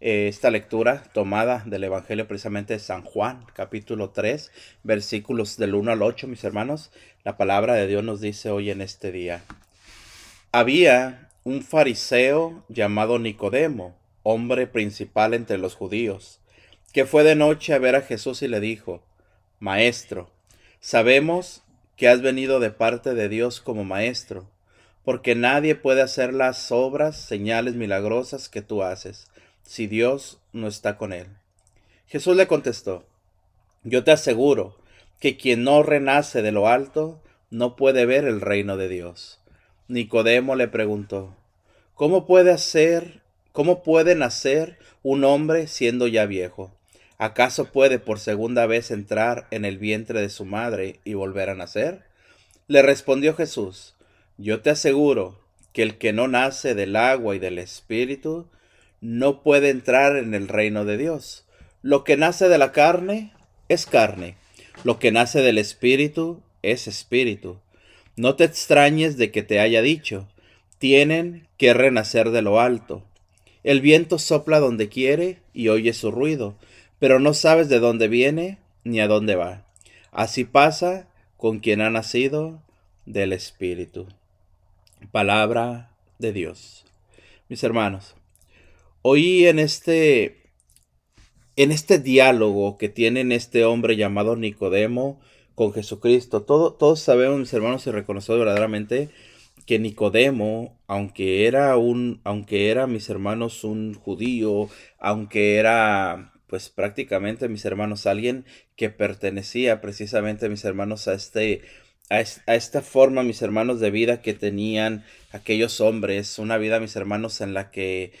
eh, esta lectura tomada del Evangelio precisamente de San Juan, capítulo 3, versículos del 1 al 8, mis hermanos. La palabra de Dios nos dice hoy en este día. Había un fariseo llamado Nicodemo, hombre principal entre los judíos, que fue de noche a ver a Jesús y le dijo, Maestro, sabemos que has venido de parte de Dios como maestro, porque nadie puede hacer las obras, señales milagrosas que tú haces si Dios no está con él? Jesús le contestó, yo te aseguro que quien no renace de lo alto no puede ver el reino de Dios. Nicodemo le preguntó, ¿cómo puede hacer, cómo puede nacer un hombre siendo ya viejo? ¿Acaso puede por segunda vez entrar en el vientre de su madre y volver a nacer? Le respondió Jesús, yo te aseguro que el que no nace del agua y del espíritu no puede entrar en el reino de Dios. Lo que nace de la carne es carne, lo que nace del espíritu es espíritu. No te extrañes de que te haya dicho, tienen que renacer de lo alto. El viento sopla donde quiere y oye su ruido, pero no sabes de dónde viene ni a dónde va. Así pasa con quien ha nacido del Espíritu. Palabra de Dios. Mis hermanos, Hoy en este, en este diálogo que tienen este hombre llamado Nicodemo con Jesucristo, todo, todos sabemos, mis hermanos, y reconocemos verdaderamente que Nicodemo, aunque era un, aunque era, mis hermanos, un judío, aunque era, pues prácticamente, mis hermanos, alguien que pertenecía precisamente, mis hermanos, a este, a, esta forma, mis hermanos, de vida que tenían aquellos hombres, una vida, mis hermanos, en la que,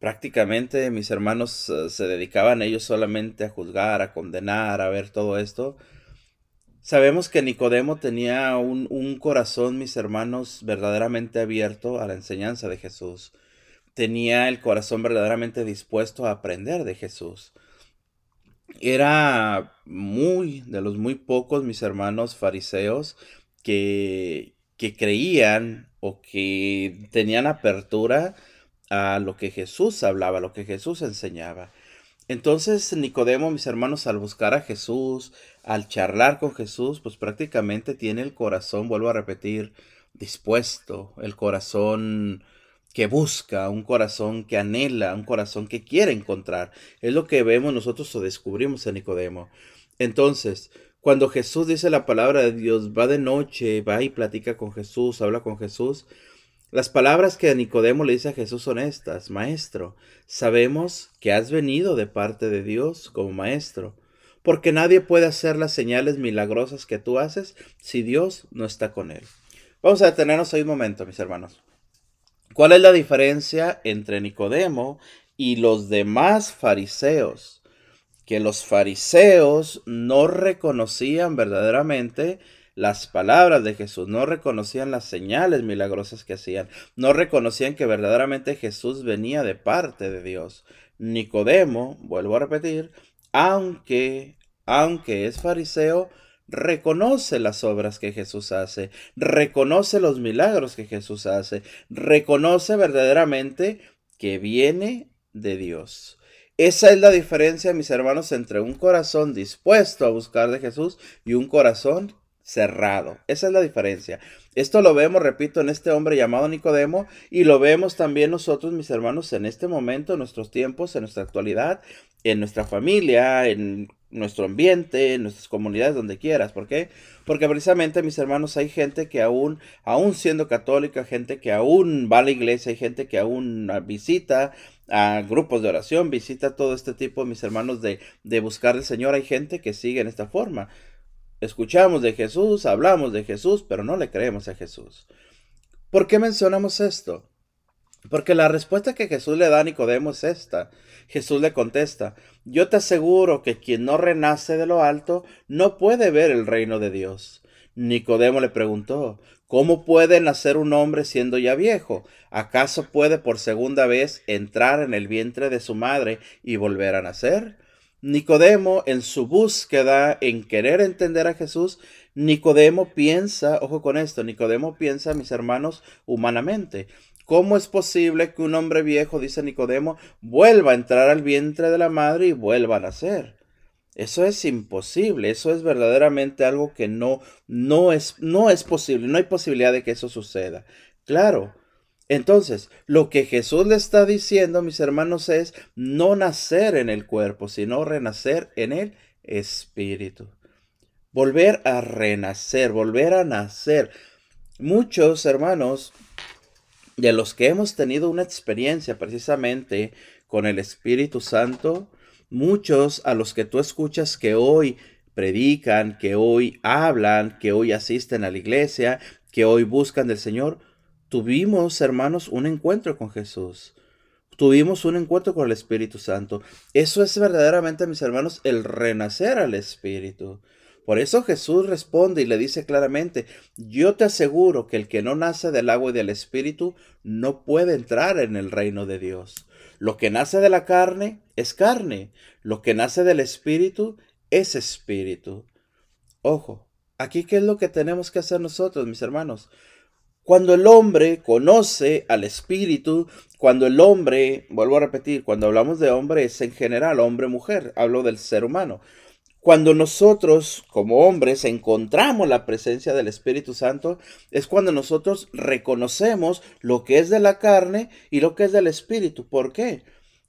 prácticamente mis hermanos eh, se dedicaban ellos solamente a juzgar, a condenar, a ver todo esto. Sabemos que Nicodemo tenía un, un, corazón, mis hermanos, verdaderamente abierto a la enseñanza de Jesús. Tenía el corazón verdaderamente dispuesto a aprender de Jesús. Era muy, de los muy pocos, mis hermanos fariseos, que, que creían o que tenían apertura a lo que Jesús hablaba, a lo que Jesús enseñaba. Entonces Nicodemo, mis hermanos, al buscar a Jesús, al charlar con Jesús, pues prácticamente tiene el corazón, vuelvo a repetir, dispuesto, el corazón que busca, un corazón que anhela, un corazón que quiere encontrar. Es lo que vemos nosotros o descubrimos en Nicodemo. Entonces, cuando Jesús dice la palabra de Dios, va de noche, va y platica con Jesús, habla con Jesús, las palabras que Nicodemo le dice a Jesús son estas, Maestro, sabemos que has venido de parte de Dios como Maestro, porque nadie puede hacer las señales milagrosas que tú haces si Dios no está con él. Vamos a detenernos ahí un momento, mis hermanos. ¿Cuál es la diferencia entre Nicodemo y los demás fariseos? Que los fariseos no reconocían verdaderamente las palabras de Jesús, no reconocían las señales milagrosas que hacían, no reconocían que verdaderamente Jesús venía de parte de Dios. Nicodemo, vuelvo a repetir, aunque, aunque es fariseo, reconoce las obras que Jesús hace, reconoce los milagros que Jesús hace, reconoce verdaderamente que viene de Dios. Esa es la diferencia, mis hermanos, entre un corazón dispuesto a buscar de Jesús y un corazón cerrado. Esa es la diferencia. Esto lo vemos, repito, en este hombre llamado Nicodemo y lo vemos también nosotros, mis hermanos, en este momento, en nuestros tiempos, en nuestra actualidad, en nuestra familia, en nuestro ambiente, en nuestras comunidades, donde quieras. ¿Por qué? Porque precisamente, mis hermanos, hay gente que aún, aún siendo católica, gente que aún va a la iglesia, hay gente que aún visita a grupos de oración, visita todo este tipo, mis hermanos, de, de buscar al Señor. Hay gente que sigue en esta forma. Escuchamos de Jesús, hablamos de Jesús, pero no le creemos a Jesús. ¿Por qué mencionamos esto? Porque la respuesta que Jesús le da a Nicodemo es esta. Jesús le contesta, yo te aseguro que quien no renace de lo alto no puede ver el reino de Dios. Nicodemo le preguntó, ¿cómo puede nacer un hombre siendo ya viejo? ¿Acaso puede por segunda vez entrar en el vientre de su madre y volver a nacer? Nicodemo, en su búsqueda, en querer entender a Jesús, Nicodemo piensa, ojo con esto, Nicodemo piensa, mis hermanos, humanamente. ¿Cómo es posible que un hombre viejo, dice Nicodemo, vuelva a entrar al vientre de la madre y vuelva a nacer? Eso es imposible, eso es verdaderamente algo que no, no, es, no es posible, no hay posibilidad de que eso suceda. Claro, entonces, lo que Jesús le está diciendo, mis hermanos, es no nacer en el cuerpo, sino renacer en el espíritu. Volver a renacer, volver a nacer. Muchos hermanos de los que hemos tenido una experiencia precisamente con el Espíritu Santo, muchos a los que tú escuchas que hoy predican, que hoy hablan, que hoy asisten a la iglesia, que hoy buscan del Señor, tuvimos, hermanos, un encuentro con Jesús. Tuvimos un encuentro con el Espíritu Santo. Eso es verdaderamente, mis hermanos, el renacer al Espíritu. Por eso Jesús responde y le dice claramente, yo te aseguro que el que no nace del agua y del espíritu no puede entrar en el reino de Dios. Lo que nace de la carne es carne, lo que nace del espíritu es espíritu. Ojo, aquí qué es lo que tenemos que hacer nosotros, mis hermanos. Cuando el hombre conoce al espíritu, cuando el hombre, vuelvo a repetir, cuando hablamos de hombre es en general hombre-mujer, hablo del ser humano. Cuando nosotros como hombres encontramos la presencia del Espíritu Santo, es cuando nosotros reconocemos lo que es de la carne y lo que es del Espíritu. ¿Por qué?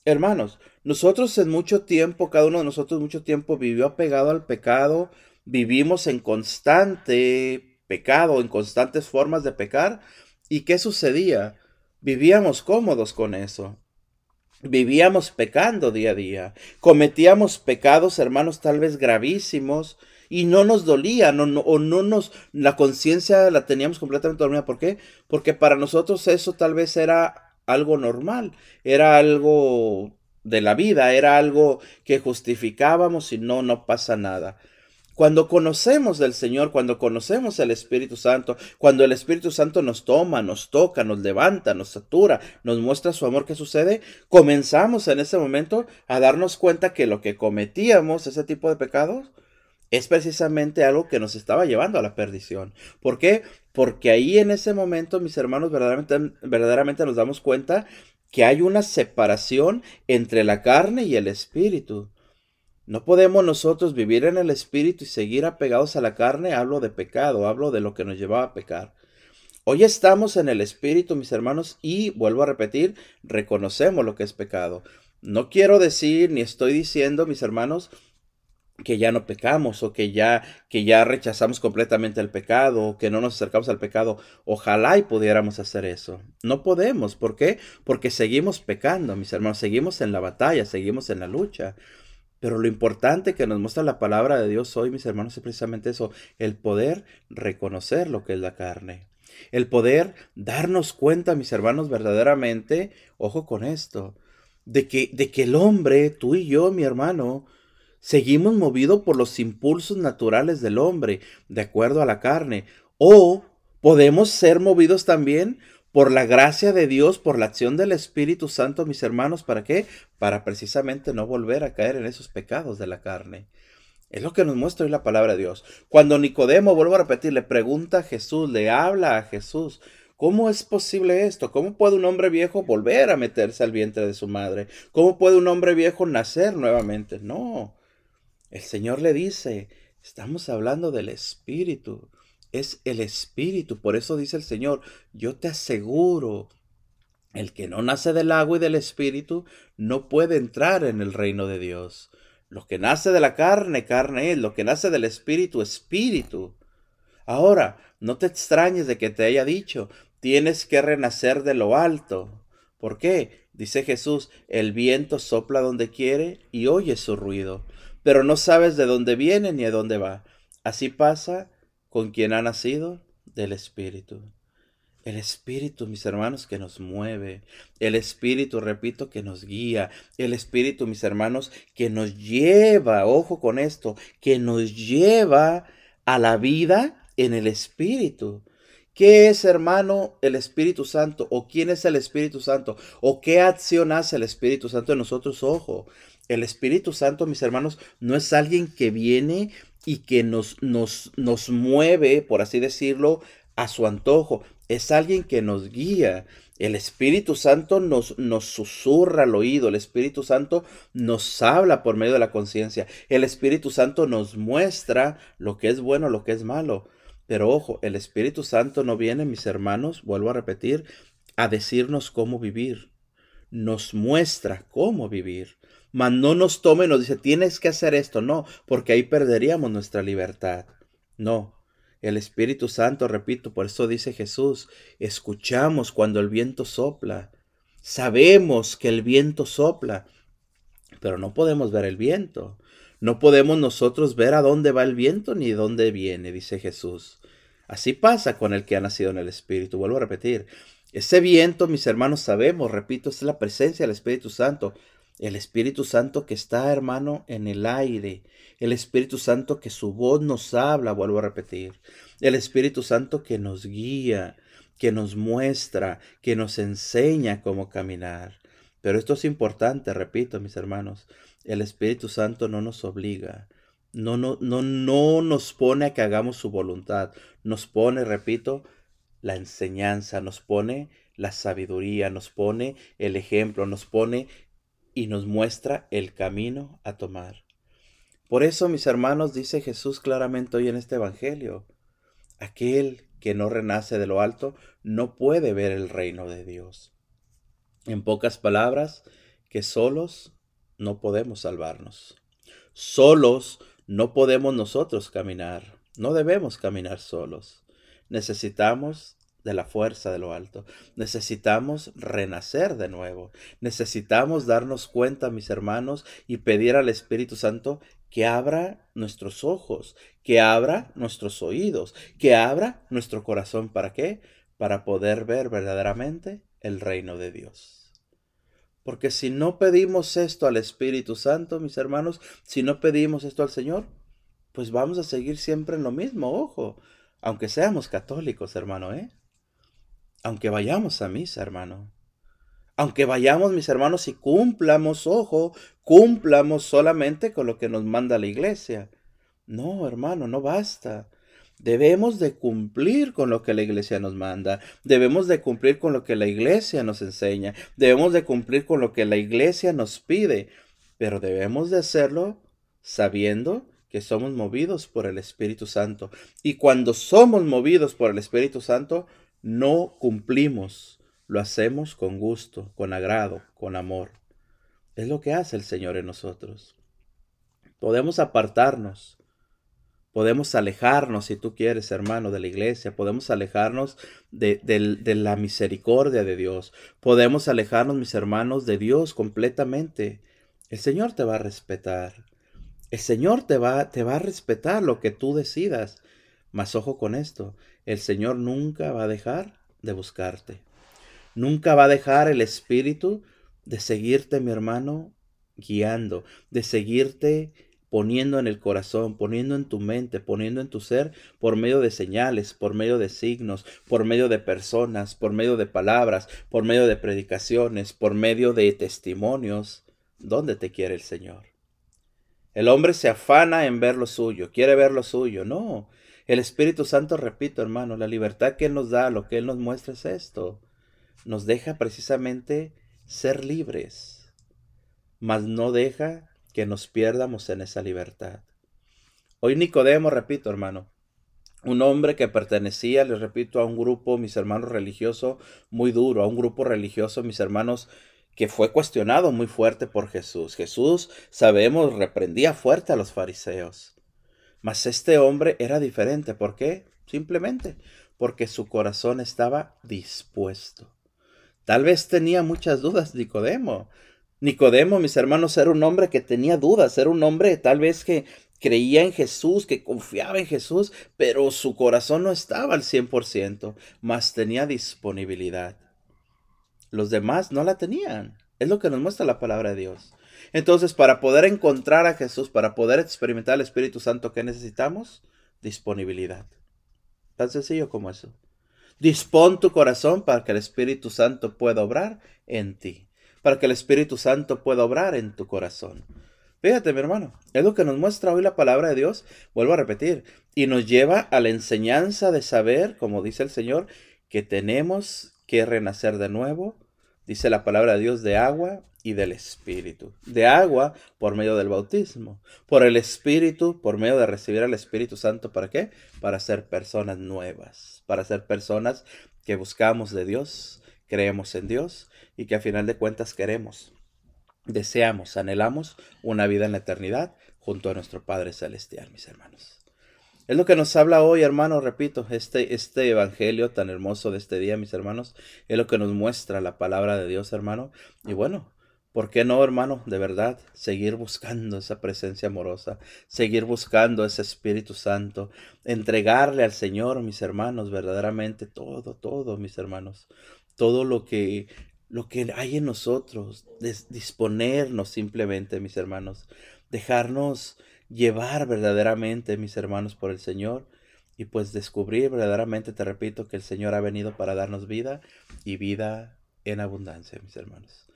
Hermanos, nosotros en mucho tiempo, cada uno de nosotros mucho tiempo vivió apegado al pecado, vivimos en constante pecado, en constantes formas de pecar. ¿Y qué sucedía? Vivíamos cómodos con eso. Vivíamos pecando día a día, cometíamos pecados, hermanos, tal vez gravísimos, y no nos dolía, no, o no nos, la conciencia la teníamos completamente dormida. ¿Por qué? Porque para nosotros eso tal vez era algo normal, era algo de la vida, era algo que justificábamos y no, no pasa nada. Cuando conocemos del Señor, cuando conocemos el Espíritu Santo, cuando el Espíritu Santo nos toma, nos toca, nos levanta, nos satura, nos muestra su amor, ¿qué sucede? Comenzamos en ese momento a darnos cuenta que lo que cometíamos, ese tipo de pecados, es precisamente algo que nos estaba llevando a la perdición. ¿Por qué? Porque ahí en ese momento, mis hermanos, verdaderamente, verdaderamente nos damos cuenta que hay una separación entre la carne y el espíritu. No podemos nosotros vivir en el espíritu y seguir apegados a la carne. Hablo de pecado, hablo de lo que nos llevaba a pecar. Hoy estamos en el espíritu, mis hermanos, y vuelvo a repetir, reconocemos lo que es pecado. No quiero decir ni estoy diciendo, mis hermanos, que ya no pecamos o que ya que ya rechazamos completamente el pecado o que no nos acercamos al pecado. Ojalá y pudiéramos hacer eso. No podemos, ¿por qué? Porque seguimos pecando, mis hermanos, seguimos en la batalla, seguimos en la lucha. Pero lo importante que nos muestra la palabra de Dios hoy, mis hermanos, es precisamente eso, el poder reconocer lo que es la carne. El poder darnos cuenta, mis hermanos, verdaderamente, ojo con esto, de que, de que el hombre, tú y yo, mi hermano, seguimos movidos por los impulsos naturales del hombre, de acuerdo a la carne, o podemos ser movidos también por la gracia de Dios, por la acción del Espíritu Santo, mis hermanos, ¿para qué? Para precisamente no volver a caer en esos pecados de la carne. Es lo que nos muestra hoy la palabra de Dios. Cuando Nicodemo, vuelvo a repetir, le pregunta a Jesús, le habla a Jesús, ¿cómo es posible esto? ¿Cómo puede un hombre viejo volver a meterse al vientre de su madre? ¿Cómo puede un hombre viejo nacer nuevamente? No. El Señor le dice, estamos hablando del Espíritu es el Espíritu. Por eso dice el Señor, yo te aseguro, el que no nace del agua y del Espíritu no puede entrar en el reino de Dios. Lo que nace de la carne, carne es. Lo que nace del Espíritu, Espíritu. Ahora, no te extrañes de que te haya dicho, tienes que renacer de lo alto. ¿Por qué? Dice Jesús, el viento sopla donde quiere y oye su ruido, pero no sabes de dónde viene ni a dónde va. Así pasa con quien ha nacido del Espíritu. El Espíritu, mis hermanos, que nos mueve. El Espíritu, repito, que nos guía. El Espíritu, mis hermanos, que nos lleva, ojo con esto, que nos lleva a la vida en el Espíritu. ¿Qué es, hermano, el Espíritu Santo? ¿O quién es el Espíritu Santo? ¿O qué acción hace el Espíritu Santo en nosotros? Ojo, el Espíritu Santo, mis hermanos, no es alguien que viene y que nos, nos, nos mueve, por así decirlo, a su antojo. Es alguien que nos guía, El Espíritu Santo nos, nos susurra al oído, el Espíritu Santo nos habla por medio de la conciencia, el Espíritu Santo nos muestra lo que es bueno, lo que es malo. Pero ojo, el Espíritu Santo no viene, mis hermanos, vuelvo a repetir, a decirnos cómo vivir. Nos muestra cómo vivir. Mas no nos tome nos dice, tienes que hacer esto. No, porque ahí perderíamos nuestra libertad. No, el Espíritu Santo, repito, por eso dice Jesús, escuchamos cuando el viento sopla, sabemos que el viento sopla, pero no podemos ver el viento. No podemos nosotros ver a dónde va el viento ni dónde viene, dice Jesús. Así pasa con el que ha nacido en el Espíritu. Vuelvo a repetir. Ese viento, mis hermanos, sabemos, repito, es la presencia del Espíritu Santo. El Espíritu Santo que está, hermano, en el aire. El Espíritu Santo que su voz nos habla, vuelvo a repetir. El Espíritu Santo que nos guía, que nos muestra, que nos enseña cómo caminar. Pero esto es importante, repito, mis hermanos. El Espíritu Santo no nos obliga. No, no, no, no nos pone a que hagamos su voluntad. Nos pone, repito, la enseñanza, nos pone la sabiduría, nos pone el ejemplo, nos pone y nos muestra el camino a tomar. Por eso, mis hermanos, dice Jesús claramente hoy en este Evangelio, aquel que no renace de lo alto no puede ver el reino de Dios. En pocas palabras, que solos no podemos salvarnos. Solos no podemos nosotros caminar. No debemos caminar solos. Necesitamos de la fuerza de lo alto. Necesitamos renacer de nuevo. Necesitamos darnos cuenta, mis hermanos, y pedir al Espíritu Santo que abra nuestros ojos, que abra nuestros oídos, que abra nuestro corazón. ¿Para qué? Para poder ver verdaderamente el reino de Dios. Porque si no pedimos esto al Espíritu Santo, mis hermanos, si no pedimos esto al Señor, pues vamos a seguir siempre en lo mismo, ojo, aunque seamos católicos, hermano, ¿eh? Aunque vayamos a misa, hermano. Aunque vayamos, mis hermanos, y cumplamos, ojo, cumplamos solamente con lo que nos manda la iglesia. No, hermano, no basta. Debemos de cumplir con lo que la iglesia nos manda, debemos de cumplir con lo que la iglesia nos enseña, debemos de cumplir con lo que la iglesia nos pide, pero debemos de hacerlo sabiendo que somos movidos por el Espíritu Santo. Y cuando somos movidos por el Espíritu Santo, no cumplimos, lo hacemos con gusto, con agrado, con amor. Es lo que hace el Señor en nosotros. Podemos apartarnos, podemos alejarnos, si tú quieres, hermano, de la iglesia, podemos alejarnos de, la misericordia de Dios, podemos alejarnos, mis hermanos, de Dios completamente. El Señor te va a respetar. El Señor te va, te va a respetar lo que tú decidas. Mas ojo con esto, el Señor nunca va a dejar de buscarte. Nunca va a dejar el Espíritu de seguirte, mi hermano, guiando, de seguirte poniendo en el corazón, poniendo en tu mente, poniendo en tu ser, por medio de señales, por medio de signos, por medio de personas, por medio de palabras, por medio de predicaciones, por medio de testimonios. ¿Dónde te quiere el Señor? El hombre se afana en ver lo suyo, quiere ver lo suyo. No, el Espíritu Santo, repito hermano, la libertad que Él nos da, lo que Él nos muestra es esto. Nos deja precisamente ser libres, mas no deja que nos pierdamos en esa libertad. Hoy Nicodemo, repito hermano, un hombre que pertenecía, les repito, a un grupo, mis hermanos religioso, muy duro, a un grupo religioso, mis hermanos, que fue cuestionado muy fuerte por Jesús. Jesús, sabemos, reprendía fuerte a los fariseos. Mas este hombre era diferente. ¿Por qué? Simplemente porque su corazón estaba dispuesto. Tal vez tenía muchas dudas Nicodemo. Nicodemo, mis hermanos, era un hombre que tenía dudas, era un hombre tal vez que creía en Jesús, que confiaba en Jesús, pero su corazón no estaba al 100%, mas tenía disponibilidad. Los demás no la tenían. Es lo que nos muestra la palabra de Dios. Entonces, para poder encontrar a Jesús, para poder experimentar el Espíritu Santo, ¿qué necesitamos? Disponibilidad. Tan sencillo como eso. Dispón tu corazón para que el Espíritu Santo pueda obrar en ti, para que el Espíritu Santo pueda obrar en tu corazón. Fíjate, mi hermano, es lo que nos muestra hoy la palabra de Dios, vuelvo a repetir, y nos lleva a la enseñanza de saber, como dice el Señor, que tenemos que renacer de nuevo, dice la palabra de Dios, de agua y del Espíritu. De agua por medio del bautismo. Por el Espíritu, por medio de recibir al Espíritu Santo. ¿Para qué? Para ser personas nuevas. Para ser personas que buscamos de Dios, creemos en Dios y que a final de cuentas queremos, deseamos, anhelamos una vida en la eternidad junto a nuestro Padre Celestial, mis hermanos. Es lo que nos habla hoy, hermano, repito, este, este evangelio tan hermoso de este día, mis hermanos, es lo que nos muestra la palabra de Dios, hermano. Y bueno, ¿por qué no, hermano? De verdad, seguir buscando esa presencia amorosa, seguir buscando ese Espíritu Santo, entregarle al Señor, mis hermanos, verdaderamente todo, todo, mis hermanos, todo lo que lo que hay en nosotros, disponernos simplemente, mis hermanos, dejarnos llevar verdaderamente, mis hermanos, por el Señor y pues descubrir verdaderamente, te repito, que el Señor ha venido para darnos vida y vida en abundancia, mis hermanos.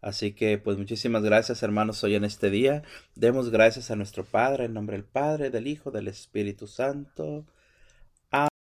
Así que pues muchísimas gracias hermanos hoy en este día. Demos gracias a nuestro Padre en nombre del Padre, del Hijo, del Espíritu Santo.